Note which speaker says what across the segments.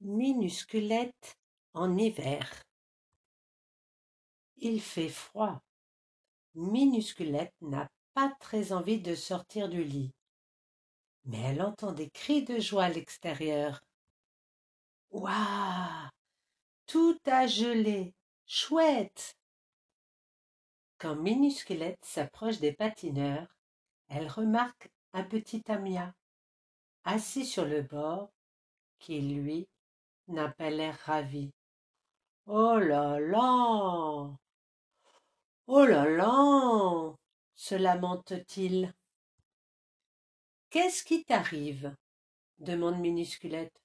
Speaker 1: Minusculette en hiver. Il fait froid. Minusculette n'a pas très envie de sortir du lit. Mais elle entend des cris de joie à l'extérieur. Ouah Tout a gelé Chouette Quand Minusculette s'approche des patineurs, elle remarque un petit Amia, assis sur le bord, qui, lui, n'a pas ravi. Oh là là Oh là là se lamente-t-il. Qu'est-ce qui t'arrive? demande Minusculette.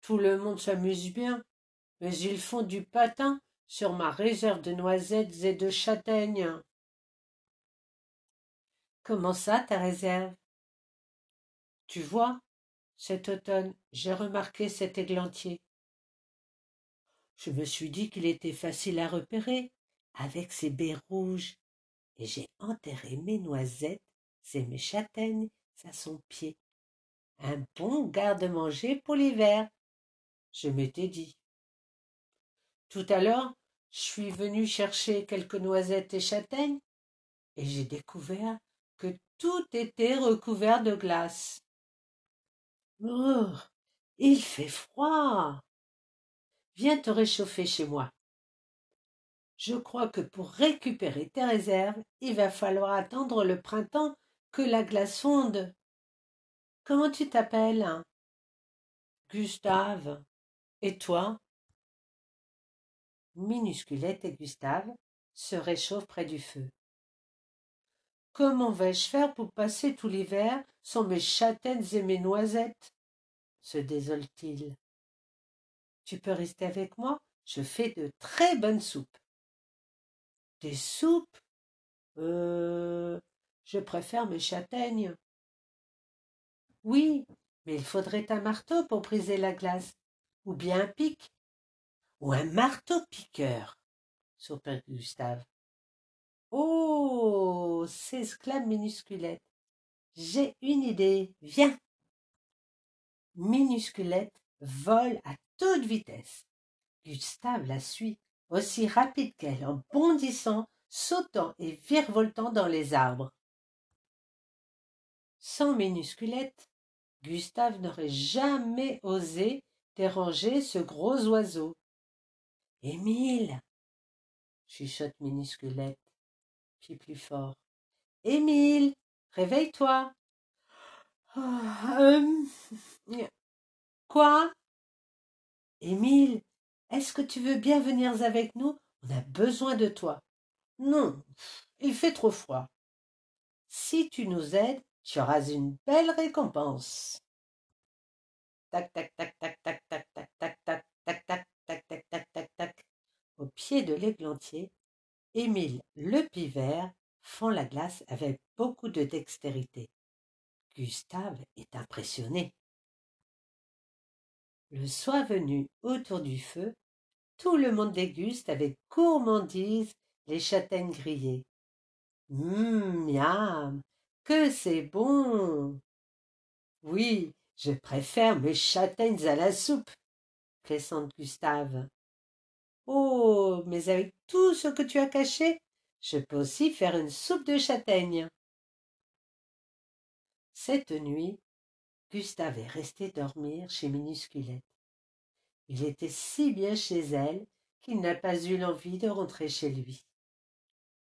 Speaker 1: Tout le monde s'amuse bien, mais ils font du patin sur ma réserve de noisettes et de châtaignes. Comment ça, ta réserve? Tu vois, cet automne, j'ai remarqué cet églantier. Je me suis dit qu'il était facile à repérer, avec ses baies rouges, et j'ai enterré mes noisettes et mes châtaignes à son pied. Un bon garde-manger pour l'hiver, je m'étais dit. Tout à l'heure, je suis venu chercher quelques noisettes et châtaignes, et j'ai découvert que tout était recouvert de glace. Oh, il fait froid. Viens te réchauffer chez moi. Je crois que pour récupérer tes réserves, il va falloir attendre le printemps que la glace fonde. Comment tu t'appelles? Gustave. Et toi? Minusculette et Gustave se réchauffent près du feu. Comment vais-je faire pour passer tout l'hiver sans mes châtaignes et mes noisettes se désole-t-il. Tu peux rester avec moi, je fais de très bonnes soupes. Des soupes? Euh. Je préfère mes châtaignes. Oui, mais il faudrait un marteau pour briser la glace, ou bien un pic, ou un marteau piqueur, soupira Gustave. Oh s'exclame Minusculette. J'ai une idée. Viens. Minusculette vole à toute vitesse. Gustave la suit, aussi rapide qu'elle, en bondissant, sautant et virevoltant dans les arbres. Sans Minusculette, Gustave n'aurait jamais osé déranger ce gros oiseau. Émile chuchote Minusculette plus fort. Émile, réveille-toi. Ah, euh, quoi Émile, est-ce que tu veux bien venir avec nous On a besoin de toi. Non, il fait trop froid. Si tu nous aides, tu auras une belle récompense. Tac, tac, tac, tac, tac, tac, tac, tac, tac, tac, tac, tac, tac, tac, tac, tac. Au pied de l'églantier, Émile le pivert fond la glace avec beaucoup de dextérité. Gustave est impressionné. Le soir venu autour du feu, tout le monde déguste avec gourmandise les châtaignes grillées. Hum, miam, que c'est bon. Oui, je préfère mes châtaignes à la soupe, plaisante Gustave. Oh, mais avec tout ce que tu as caché, je peux aussi faire une soupe de châtaigne. Cette nuit, Gustave est resté dormir chez Minusculette. Il était si bien chez elle qu'il n'a pas eu l'envie de rentrer chez lui.